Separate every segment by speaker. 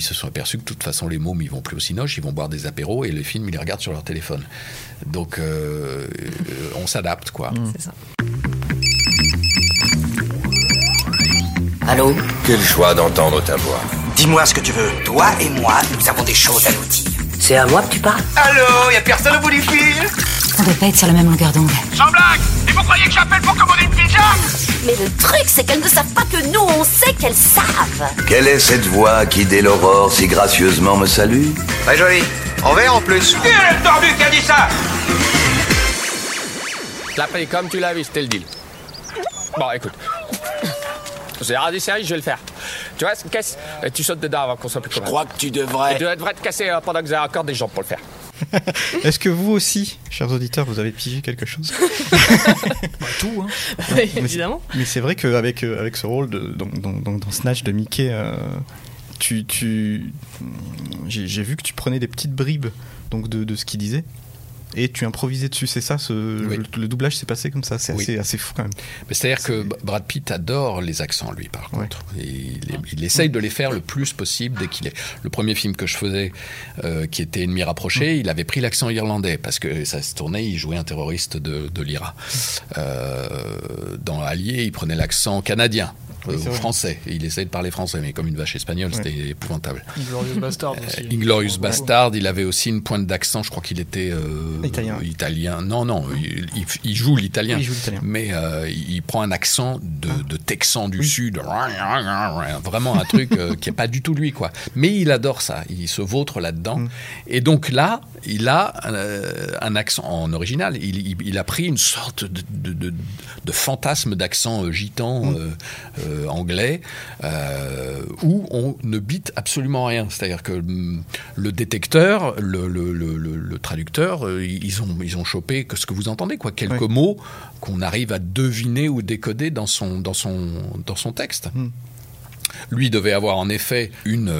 Speaker 1: ils se sont aperçus que de toute façon, les mômes, ils vont plus au cinoche, ils vont boire des apéros et le film, ils les regardent sur leur téléphone. Donc, euh, on s'adapte, quoi.
Speaker 2: C'est ça.
Speaker 3: Allô
Speaker 4: Quel choix d'entendre ta voix.
Speaker 3: Dis-moi ce que tu veux. Toi et moi, nous avons des choses à nous dire. C'est à moi que tu parles Allô Y'a personne au bout du fil?
Speaker 5: On doit pas être sur la même longueur d'onde.
Speaker 6: Sans blague Et vous croyez que j'appelle pour commander une pizza
Speaker 7: Mais le truc, c'est qu'elles ne savent pas que nous, on sait qu'elles savent.
Speaker 8: Quelle est cette voix qui, dès l'aurore, si gracieusement me salue
Speaker 3: Très joli. En vert en plus.
Speaker 6: Qui est le tordu qui a dit ça
Speaker 9: Je l'ai pris comme tu l'as vu, c'était le deal. Bon, écoute. C'est rare des séries, je vais le faire. Tu vois, c'est une caisse, et tu sautes dedans avant qu'on soit plus
Speaker 3: Je crois que tu devrais...
Speaker 9: Et tu devrais te casser euh, pendant que vous avez encore des jambes pour le faire.
Speaker 10: Est-ce que vous aussi, chers auditeurs, vous avez pigé quelque chose
Speaker 2: Tout, hein. Évidemment.
Speaker 10: Mais c'est vrai qu'avec euh, avec ce rôle de, dans, dans, dans- dans Snatch de Mickey, euh, tu, tu, j'ai j'ai vu que tu prenais des petites bribes donc de, de ce qu'il disait. Et tu improvisais dessus, c'est ça ce,
Speaker 1: Oui.
Speaker 10: le, le doublage s'est passé comme ça, c'est
Speaker 1: Oui.
Speaker 10: assez, assez fou quand même.
Speaker 1: Mais C'est-à-dire que Brad Pitt adore les accents, lui, par contre. Il, il essaye de les faire le plus possible dès qu'il est. Le premier film que je faisais, euh, qui était Ennemi rapproché, il avait pris l'accent irlandais parce que ça se tournait, il jouait un terroriste de, de l'IRA. Euh, dans Allié, il prenait l'accent canadien. Euh, français. Il essayait de parler français, mais comme une vache espagnole, c'était épouvantable.
Speaker 2: Glorious Bastard aussi.
Speaker 1: Inglorious Bastard, il avait aussi une pointe d'accent, je crois qu'il était euh,
Speaker 10: Italien.
Speaker 1: euh, italien. Non, non, il, il- il joue l'italien.
Speaker 10: Il joue l'italien.
Speaker 1: Mais euh, il prend un accent de, de Texan du Sud, vraiment un truc euh, qui n'est pas du tout lui, quoi. Mais il adore ça, il se vautre là-dedans. Et donc là, il a euh, un accent en original. Il, il- il a pris une sorte de, de- de- de fantasme d'accent euh, gitan euh, euh, anglais euh, où on ne bite absolument rien. C'est-à-dire que hum, le détecteur, le, le- le- le- le traducteur, euh, ils, ont, ils ont chopé que ce que vous entendez, quoi. Quelques mots qu'on arrive à deviner ou décoder dans son, dans son, dans son texte. Lui devait avoir en effet une,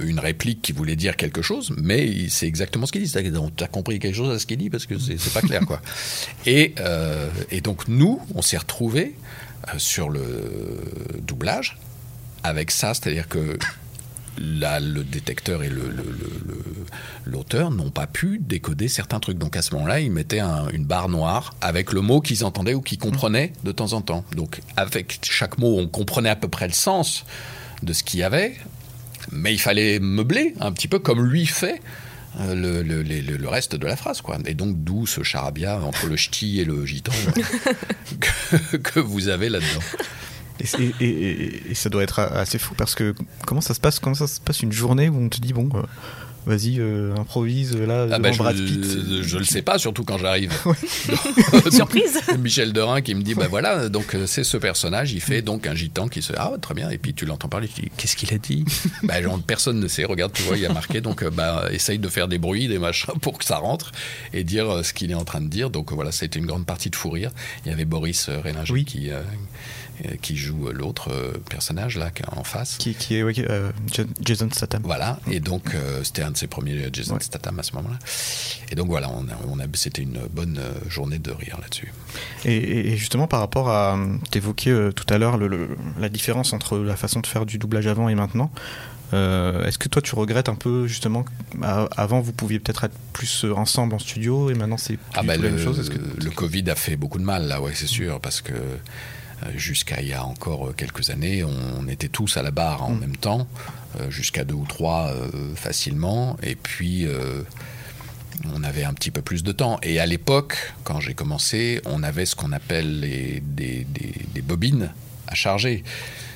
Speaker 1: une réplique qui voulait dire quelque chose, mais c'est exactement ce qu'il dit. On- T'as compris quelque chose à ce qu'il dit parce que c'est pas clair, quoi. Et, euh, et donc nous, on s'est retrouvés sur le doublage avec ça, c'est-à-dire que là, le détecteur et le- le- l'auteur n'ont pas pu décoder certains trucs. Donc à ce moment-là, ils mettaient un- une barre noire avec le mot qu'ils entendaient ou qu'ils comprenaient de temps en temps. Donc avec chaque mot, on comprenait à peu près le sens de ce qu'il y avait, mais il fallait meubler un petit peu comme lui fait. Euh, Le, le- le- le reste de la phrase quoi. Et donc d'où ce charabia entre le ch'ti et le gitan que, que vous avez là-dedans.
Speaker 10: Et, c'est- et- et- et ça doit être assez fou parce que comment ça se passe Comment ça se passe une journée où on te dit bon, euh, vas-y, euh, improvise là
Speaker 1: Ah bah, je,
Speaker 10: Brad Pitt.
Speaker 1: je le sais pas, surtout quand j'arrive.
Speaker 7: Surprise.
Speaker 1: Michel Dorin qui me dit, bah voilà, donc euh, c'est ce personnage, il fait donc un gitan qui se... Ah très bien, et puis tu l'entends parler, tu dis, qu'est-ce qu'il a dit? Bah, genre, Personne ne sait, regarde, tu vois, il y a marqué, donc euh, bah, essaye de faire des bruits, des machins pour que ça rentre, et dire euh, ce qu'il est en train de dire. Donc euh, voilà, ça a été une grande partie de fou rire. Il y avait Boris euh, Rélinger
Speaker 10: Oui.
Speaker 1: qui... euh, euh, qui joue euh, l'autre euh, personnage là en face.
Speaker 10: Qui, qui est euh, Ja- Jason Statham.
Speaker 1: Voilà, et donc euh, c'était un de ses premiers euh, Jason
Speaker 10: Ouais.
Speaker 1: Statham à ce moment-là. Et donc voilà, on a, on a, c'était une bonne euh, journée de rire là-dessus.
Speaker 10: Et, justement, par rapport à. T'évoquais euh, tout à l'heure le- le- la différence entre la façon de faire du doublage avant et maintenant. Euh, Est-ce que toi, tu regrettes un peu, justement, avant, vous pouviez peut-être être plus euh, ensemble en studio et maintenant, c'est plus
Speaker 1: Ah bah
Speaker 10: la même chose que-
Speaker 1: le Covid a fait beaucoup de mal là, ouais, c'est sûr, parce que euh, jusqu'à il y a encore euh, quelques années, on était tous à la barre en
Speaker 10: Mm.
Speaker 1: même temps, euh, jusqu'à deux ou trois euh, facilement, et puis euh, on avait un petit peu plus de temps. Et à l'époque, quand j'ai commencé, on avait ce qu'on appelle les, des, des- des bobines à charger.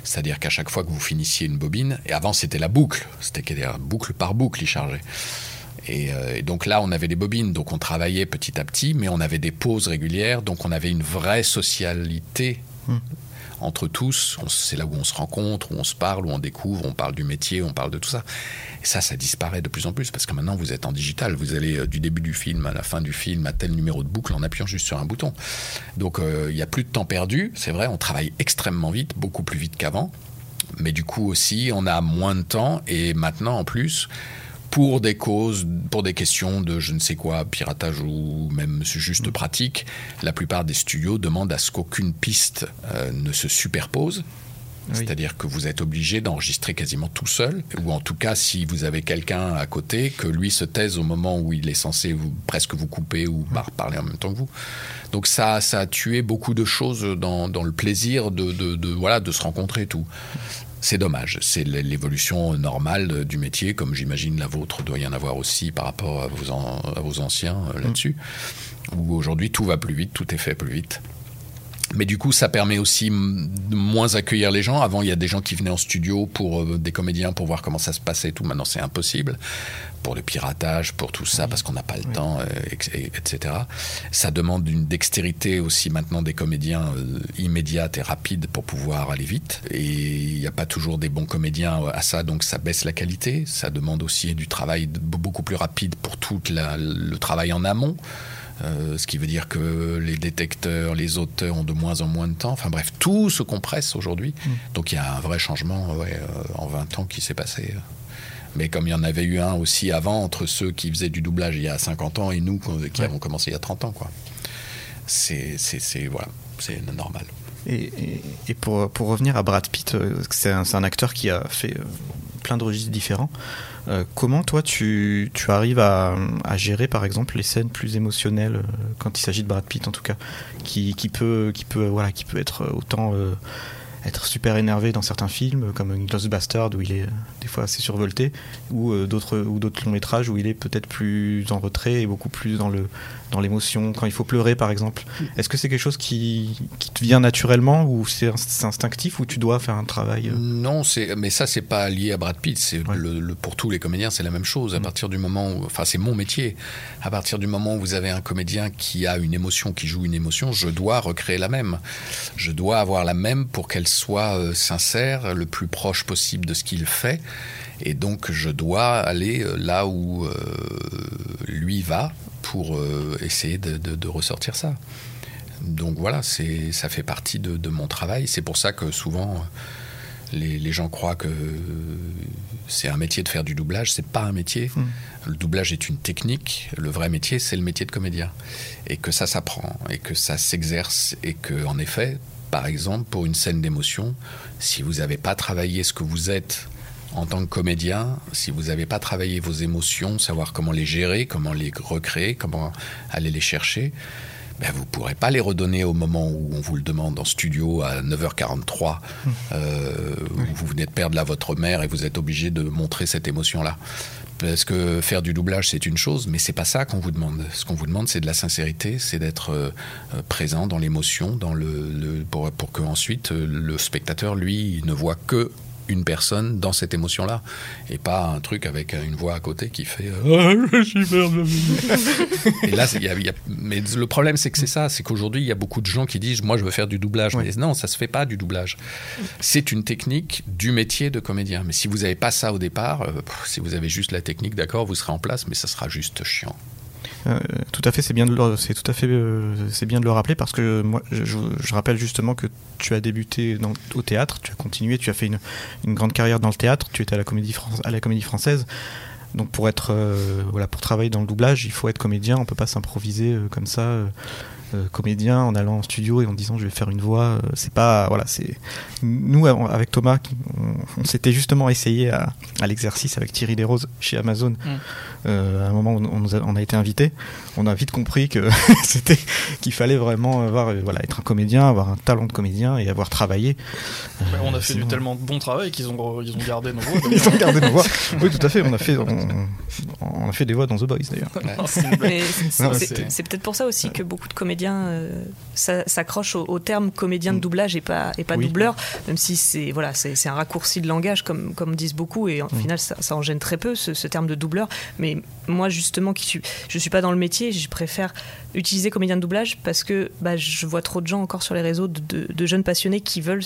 Speaker 1: C'est-à-dire qu'à chaque fois que vous finissiez une bobine, et avant c'était la boucle, c'était boucle par boucle, il chargeait. Et, euh, et donc là, on avait des bobines, donc on travaillait petit à petit, mais on avait des pauses régulières, donc on avait une vraie socialité
Speaker 10: Hmm.
Speaker 1: entre tous. C'est là où on se rencontre, où on se parle, où on découvre, on parle du métier, on parle de tout ça. Et ça, ça disparaît de plus en plus, parce que maintenant, vous êtes en digital. Vous allez euh, du début du film à la fin du film à tel numéro de boucle en appuyant juste sur un bouton. Donc euh, il n'y a plus de temps perdu. C'est vrai, on travaille extrêmement vite, beaucoup plus vite qu'avant. Mais du coup aussi, on a moins de temps. Et maintenant, en plus, pour des causes, pour des questions de je ne sais quoi, piratage ou même juste pratique, la plupart des studios demandent à ce qu'aucune piste euh, ne se superpose. C'est-à-dire que vous êtes obligé d'enregistrer quasiment tout seul, ou en tout cas si vous avez quelqu'un à côté, que lui se taise au moment où il est censé vous, presque vous couper ou parler en même temps que vous. Donc ça, ça a tué beaucoup de choses dans, le plaisir de, voilà, de se rencontrer et tout. C'est dommage, c'est l'évolution normale du métier, comme j'imagine la vôtre doit y en avoir aussi par rapport à vos, à vos anciens euh, là-dessus, où aujourd'hui tout va plus vite, tout est fait plus vite. Mais du coup, ça permet aussi de moins accueillir les gens. Avant, il y a des gens qui venaient en studio pour euh, des comédiens pour voir comment ça se passait et tout. Maintenant, c'est impossible pour le piratage, pour tout ça, parce qu'on n'a pas le temps, euh, etc. Ça demande une dextérité aussi maintenant des comédiens euh, immédiate et rapide pour pouvoir aller vite. Et il n'y a pas toujours des bons comédiens à ça, donc ça baisse la qualité. Ça demande aussi du travail beaucoup plus rapide pour tout le travail en amont. Euh, ce qui veut dire que les détecteurs, les auteurs ont de moins en moins de temps. Enfin bref, tout se compresse aujourd'hui. Mm. Donc il y a un vrai changement euh, en 20 ans qui s'est passé. Mais comme il y en avait eu un aussi avant, entre ceux qui faisaient du doublage il y a 50 ans et nous qui avons commencé il y a 30 ans. C'est, voilà, normal.
Speaker 10: Et, pour, pour, revenir à Brad Pitt, euh, c'est un, acteur qui a fait plein de registres différents. Euh, comment toi tu, tu arrives à, à, gérer par exemple les scènes plus émotionnelles euh, quand il s'agit de Brad Pitt en tout cas, qui, qui peut qui peut voilà qui peut être autant euh, être super énervé dans certains films, comme Ghost Bastard où il est des fois assez survolté, ou d'autres ou d'autres longs métrages où il est peut-être plus en retrait et beaucoup plus dans le dans l'émotion quand il faut pleurer par exemple. Est-ce que c'est quelque chose qui, qui, te vient naturellement ou c'est instinctif ou tu dois faire un travail euh
Speaker 1: Non, mais ça c'est pas lié à Brad Pitt, c'est le, pour tous les comédiens c'est la même chose. À mm. partir du moment où, enfin c'est mon métier, à partir du moment où vous avez un comédien qui a une émotion, qui joue une émotion, je dois recréer la même. Je dois avoir la même pour qu'elle soit euh, sincère, le plus proche possible de ce qu'il fait. Et donc je dois aller euh, là où euh, lui va pour essayer de, ressortir ça. Donc voilà, ça fait partie de, mon travail. C'est pour ça que souvent les, gens croient que c'est un métier de faire du doublage. C'est pas un métier. Hmm. Le doublage est une technique. Le vrai métier, c'est le métier de comédien. Et que ça s'apprend, et que ça s'exerce, et que en effet, par exemple, pour une scène d'émotion, si vous n'avez pas travaillé ce que vous êtes en tant que comédien, si vous n'avez pas travaillé vos émotions, savoir comment les gérer, comment les recréer, comment aller les chercher, ben vous ne pourrez pas les redonner au moment où on vous le demande en studio à 9h43, euh, où vous venez de perdre là votre mère et vous êtes obligé de montrer cette émotion-là. Parce que faire du doublage, c'est une chose, mais c'est pas ça qu'on vous demande. Ce qu'on vous demande, c'est de la sincérité, c'est d'être euh, euh, présent dans l'émotion, dans le, pour, pour que ensuite le spectateur, lui, ne voit que une personne dans cette émotion-là et pas un truc avec une voix à côté qui fait euh, ah, je suis Et là, mais le problème c'est que c'est ça, c'est qu'aujourd'hui il y a beaucoup de gens qui disent moi je veux faire du doublage, mais non, ça se fait pas du doublage. C'est une technique du métier de comédien. Mais si vous n'avez pas ça au départ, euh, si vous avez juste la technique, d'accord, vous serez en place, mais ça sera juste chiant.
Speaker 10: Euh, tout à fait, c'est bien de le, c'est tout à fait, euh, c'est bien de le rappeler parce que moi, je, rappelle justement que tu as débuté au théâtre, tu as continué, tu as fait une, une, grande carrière dans le théâtre, tu étais à la comédie, à la comédie française. Donc pour être, euh, voilà, pour travailler dans le doublage, il faut être comédien, on peut pas s'improviser comme ça. Euh, comédien en allant en studio et en disant je vais faire une voix. Euh, c'est pas voilà, c'est nous avec Thomas, on, s'était justement essayé à, l'exercice avec Thierry Desroses chez Amazon. Mm. Euh, à un moment où on, on, a été invité, on a vite compris que c'était qu'il fallait vraiment avoir voilà être un comédien, avoir un talent de comédien et avoir travaillé.
Speaker 2: on a fait du tellement bon travail qu'ils ont ils ont gardé nos voix.
Speaker 10: ils ont gardé nos voix. Oui, tout à fait. On a fait on, a fait des voix dans The Boys d'ailleurs.
Speaker 11: c'est peut-être pour ça aussi que beaucoup de comédiens euh, s'accroche au, terme comédien de mm. doublage et pas, et pas doubleur, même si c'est voilà, un raccourci de langage, comme, comme disent beaucoup, et au mm. final, ça, en gêne très peu, ce, terme de doubleur. Mais moi, justement, qui suis, je suis pas dans le métier, je préfère utiliser comédien de doublage parce que bah, je vois trop de gens encore sur les réseaux de, de jeunes passionnés qui veulent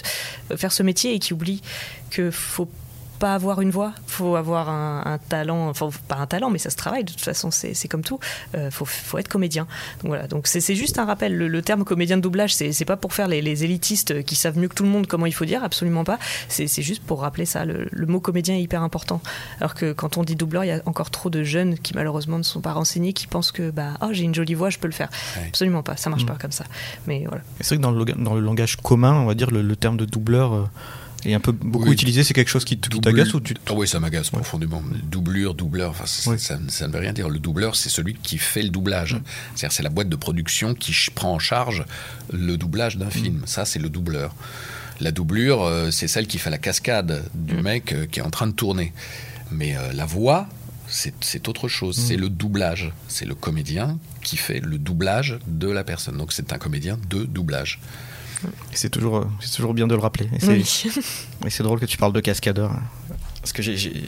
Speaker 11: faire ce métier et qui oublient que faut pas avoir une voix, faut avoir un, talent, enfin pas un talent, mais ça se travaille de toute façon, c'est comme tout. Euh, faut, faut, être comédien. Donc voilà, donc c'est juste un rappel. Le, terme comédien de doublage, c'est pas pour faire les, élitistes qui savent mieux que tout le monde comment il faut dire, absolument pas. C'est juste pour rappeler ça. Le, mot comédien est hyper important. Alors que quand on dit doubleur, il y a encore trop de jeunes qui malheureusement ne sont pas renseignés, qui pensent que bah oh j'ai une jolie voix, je peux le faire. Absolument pas, ça marche mm. pas comme ça. Mais voilà.
Speaker 10: C'est vrai que dans le, dans le langage commun, on va dire le, terme de doubleur. Euh, Et un peu beaucoup utilisé, c'est quelque chose qui t'agace ou tu
Speaker 1: ah Oui, ça m'agace profondément. Doublure, doubleur, ça, ça, ne veut rien dire. Le doubleur, c'est celui qui fait le doublage. Mm. C'est-à-dire, c'est la boîte de production qui prend en charge le doublage d'un mm. film. Ça, c'est le doubleur. La doublure, euh, c'est celle qui fait la cascade du mm. mec euh, qui est en train de tourner. Mais euh, la voix, c'est autre chose. C'est le doublage. C'est le comédien qui fait le doublage de la personne. Donc, c'est un comédien de doublage.
Speaker 10: C'est toujours, euh, c'est toujours bien de le rappeler. Et c'est drôle que tu parles de cascadeur. Parce que j'ai,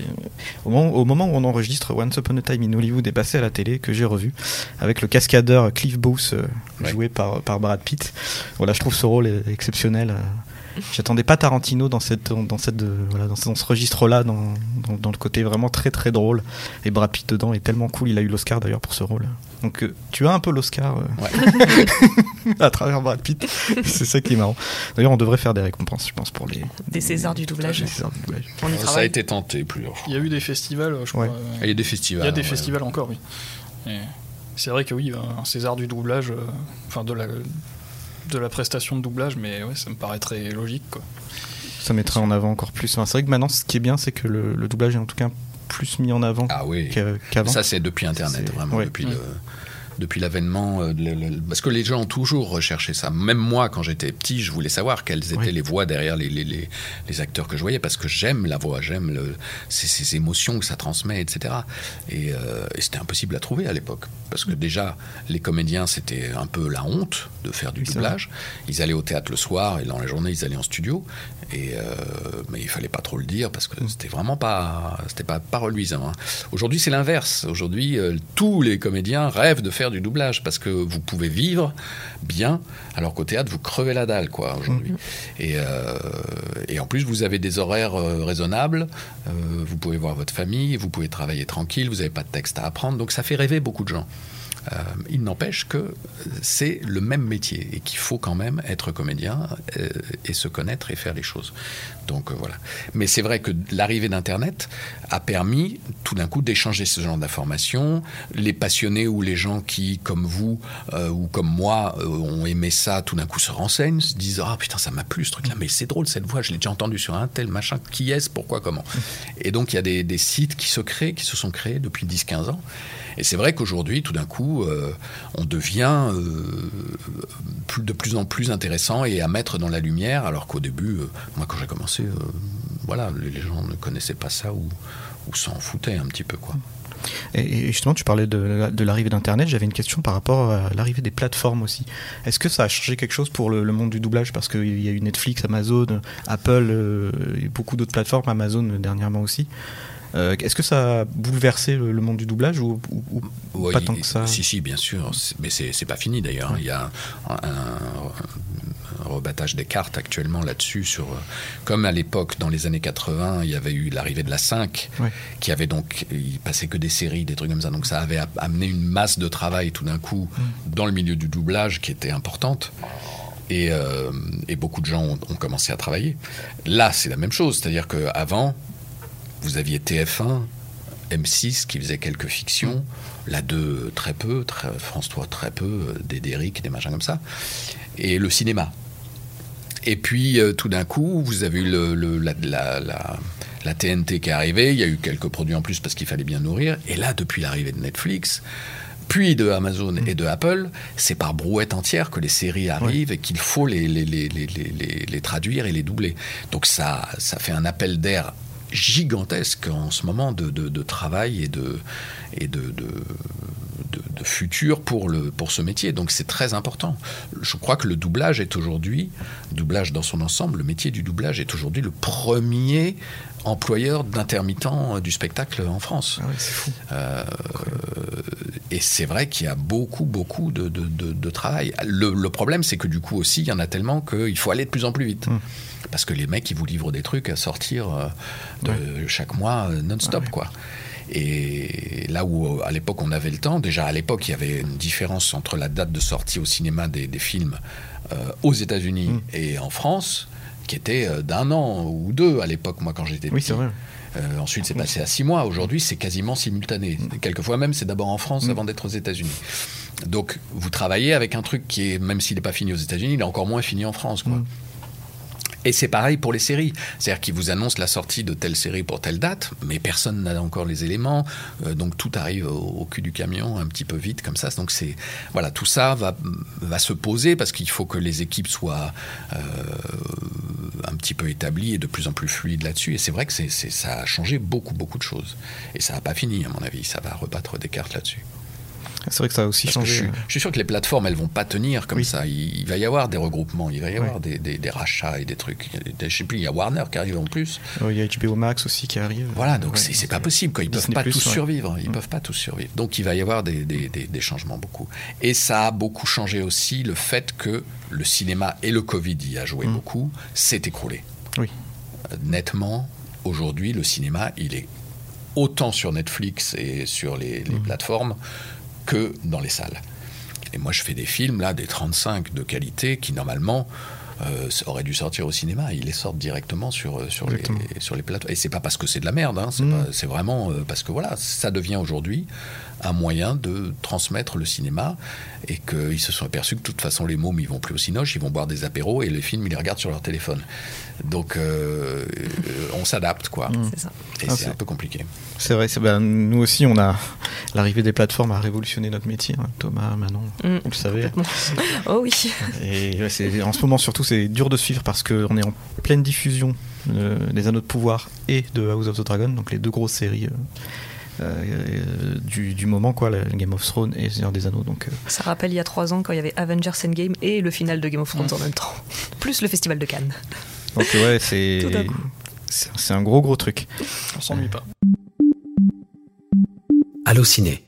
Speaker 10: au, moment, au, moment, où on enregistre Once Upon a Time in Hollywood est passé à la télé, que j'ai revu, avec le cascadeur Cliff Booth, euh, joué par, par Brad Pitt. Voilà, je trouve ce rôle exceptionnel. Euh, J'attendais pas Tarantino dans, cette, dans, cette, voilà, dans, ce registre-là, dans, dans, le côté vraiment très très drôle. Et Brad Pitt dedans est tellement cool, il a eu l'Oscar d'ailleurs pour ce rôle. Donc euh, tu as un peu l'Oscar euh, à travers Brad Pitt. C'est ça qui est marrant. D'ailleurs, on devrait faire des récompenses, je pense, pour les.
Speaker 11: Des Césars du doublage.
Speaker 1: ça a été tenté plusieurs
Speaker 2: Il y a eu des festivals, je crois.
Speaker 1: Il y a des festivals.
Speaker 2: Il y a des festivals encore, oui. C'est vrai que oui, un César du doublage, euh, enfin de la de la prestation de doublage, mais ouais, ça me paraît très logique. Quoi.
Speaker 10: Ça mettrait en avant encore plus. c'est vrai que maintenant, ce qui est bien, c'est que le, doublage est en tout cas plus mis en avant
Speaker 1: ah oui. qu'avant. Ça, c'est depuis Internet, vraiment, depuis le depuis l'avènement, euh, parce que les gens ont toujours recherché ça. Même moi, quand j'étais petit, je voulais savoir quelles étaient les voix derrière les, les, les, acteurs que je voyais, parce que j'aime la voix, j'aime ces, ces, émotions que ça transmet, etc. Et, euh, et c'était impossible à trouver à l'époque, parce que déjà, les comédiens, c'était un peu la honte de faire du doublage. Ils allaient au théâtre le soir, et dans la journée, ils allaient en studio. Et euh, mais il fallait pas trop le dire parce que mm. c'était vraiment pas, c'était pas, pas reluisant. Hein. Aujourd'hui, c'est l'inverse. Aujourd'hui, tous les comédiens rêvent de faire du doublage parce que vous pouvez vivre bien, alors qu'au théâtre, vous crevez la dalle, quoi, aujourd'hui. Mm-hmm. Et, euh, et, en plus, vous avez des horaires euh, raisonnables, euh, vous pouvez voir votre famille, vous pouvez travailler tranquille, vous n'avez pas de texte à apprendre, donc ça fait rêver beaucoup de gens. Euh, il n'empêche que c'est le même métier et qu'il faut quand même être comédien euh, et se connaître et faire les choses. Donc euh, voilà. Mais c'est vrai que l'arrivée d'Internet a permis tout d'un coup d'échanger ce genre d'informations. Les passionnés ou les gens qui, comme vous ou comme moi, ont aimé ça, tout d'un coup se renseignent, se disent Ah putain, ça m'a plu ce truc-là, mais c'est drôle cette voix, je l'ai déjà entendu sur un tel machin, qui est-ce, pourquoi, comment? Et donc il y a des sites qui se créent, qui se sont créés depuis 10-15 ans et c'est vrai qu'aujourd'hui, tout d'un coup, euh, on devient euh, de plus en plus intéressant et à mettre dans la lumière, alors qu'au début, euh, moi quand j'ai commencé, voilà, les gens ne connaissaient pas ça ou, s'en foutaient un petit peu, quoi.
Speaker 10: Et justement, tu parlais de, l'arrivée d'Internet. J'avais une question par rapport à l'arrivée des plateformes aussi. Est-ce que ça a changé quelque chose pour le, monde du doublage? Parce qu'il y a eu Netflix, Amazon, Apple, et beaucoup d'autres plateformes, Amazon dernièrement aussi. Euh, est-ce que ça a bouleversé le, monde du doublage ou, pas tant que ça
Speaker 1: Si, si, bien sûr. Mais c'est pas fini d'ailleurs. Il y a un, rebattage des cartes actuellement là-dessus. Sur, comme à l'époque, dans les années 80, il y avait eu l'arrivée de la 5, qui avait donc. Il passait que des séries, des trucs comme ça. Donc ça avait amené une masse de travail tout d'un coup mm. dans le milieu du doublage qui était importante. Et, euh, beaucoup de gens ont, ont, commencé à travailler. Là, c'est la même chose, c'est-à-dire qu'avant, vous aviez TF1, M6 qui faisait quelques fictions, la 2 très peu, France 3 très peu, des Derrick, des machins comme ça, et le cinéma. Et puis euh, tout d'un coup, vous avez eu le, la, la, TNT qui est arrivée, il y a eu quelques produits en plus parce qu'il fallait bien nourrir, et là, depuis l'arrivée de Netflix, puis de Amazon et de Apple, c'est par brouette entière que les séries arrivent et qu'il faut les les, les, les, les, traduire et les doubler. Donc ça, ça fait un appel d'air gigantesque en ce moment de, de, travail et de, et de, de, futur pour, le, pour ce métier. Donc c'est très important. Je crois que le doublage est aujourd'hui, doublage dans son ensemble, le métier du doublage est aujourd'hui le premier employeur d'intermittents du spectacle en France.
Speaker 10: Ah c'est fou. Euh,
Speaker 1: et c'est vrai qu'il y a beaucoup, beaucoup de, de, travail. Le, le problème, c'est que du coup aussi, il y en a tellement qu'il faut aller de plus en plus vite. Hum. Parce que les mecs, ils vous livrent des trucs à sortir euh, de chaque mois euh, non-stop, quoi. Et là où à l'époque on avait le temps, déjà à l'époque il y avait une différence entre la date de sortie au cinéma des, films euh, aux États-Unis mm. et en France, qui était d'un an ou deux à l'époque, moi quand j'étais
Speaker 10: oui, petit. Vrai.
Speaker 1: ensuite, c'est passé à six mois. Aujourd'hui, c'est quasiment simultané. Mm. Quelquefois même, c'est d'abord en France mm. avant d'être aux États-Unis. Donc, vous travaillez avec un truc qui est, même s'il n'est pas fini aux États-Unis, il est encore moins fini en France. Quoi. Et c'est pareil pour les séries. C'est-à-dire qu'ils vous annoncent la sortie de telle série pour telle date, mais personne n'a encore les éléments. Euh, donc tout arrive au, cul du camion un petit peu vite comme ça. Donc c'est voilà, tout ça va, se poser parce qu'il faut que les équipes soient euh, un petit peu établies et de plus en plus fluides là-dessus. Et c'est vrai que ça a changé beaucoup, beaucoup de choses. Et ça n'a pas fini, à mon avis. Ça va rebattre des cartes là-dessus.
Speaker 10: C'est vrai que ça a aussi changé.
Speaker 1: Je, suis sûr que les plateformes, elles vont pas tenir comme ça. Il, va y avoir des regroupements, il va y avoir des, rachats et des trucs. Je sais plus, il y a Warner qui arrive en plus.
Speaker 10: il y a HBO Max aussi qui arrive.
Speaker 1: Voilà, donc c'est pas possible. Quoi. Ils peuvent pas tous survivre. Ils mm. peuvent pas tous survivre. Donc il va y avoir des, changements beaucoup. Et ça a beaucoup changé aussi le fait que le cinéma et le Covid y a joué mm. beaucoup, s'est écroulé.
Speaker 10: Oui.
Speaker 1: Euh, nettement, aujourd'hui, le cinéma, il est autant sur Netflix et sur les, mm. plateformes que dans les salles. Et moi, je fais des films, là, des 35 de qualité qui, normalement, euh, auraient dû sortir au cinéma. Ils les sortent directement sur, euh, sur, les, sur les plateaux. Et c'est pas parce que c'est de la merde, hein, c'est mm. vraiment euh, parce que voilà, ça devient aujourd'hui un moyen de transmettre le cinéma et qu'ils se sont aperçus que de toute façon les mômes ils vont plus au cinoche, ils vont boire des apéros et les films ils les regardent sur leur téléphone. Donc euh, on s'adapte quoi.
Speaker 11: Mmh.
Speaker 1: Et ah, c'est un peu compliqué.
Speaker 10: C'est vrai, ben, nous aussi on a l'arrivée des plateformes a révolutionné notre métier. Hein. Thomas, Manon, mmh, vous le savez.
Speaker 11: oh oui.
Speaker 10: Et en ce moment surtout c'est dur de suivre parce qu'on est en pleine diffusion euh, des Anneaux de pouvoir et de House of the Dragon, donc les deux grosses séries. Euh, euh, du, moment, quoi, le Game of Thrones et Seigneur des Anneaux. Donc, euh.
Speaker 11: Ça rappelle il y a trois ans quand il y avait Avengers Endgame et le final de Game of Thrones en même temps, plus le festival de Cannes.
Speaker 10: Donc ouais, c'est c'est un gros gros truc.
Speaker 2: On s'ennuie pas.
Speaker 12: Allociné,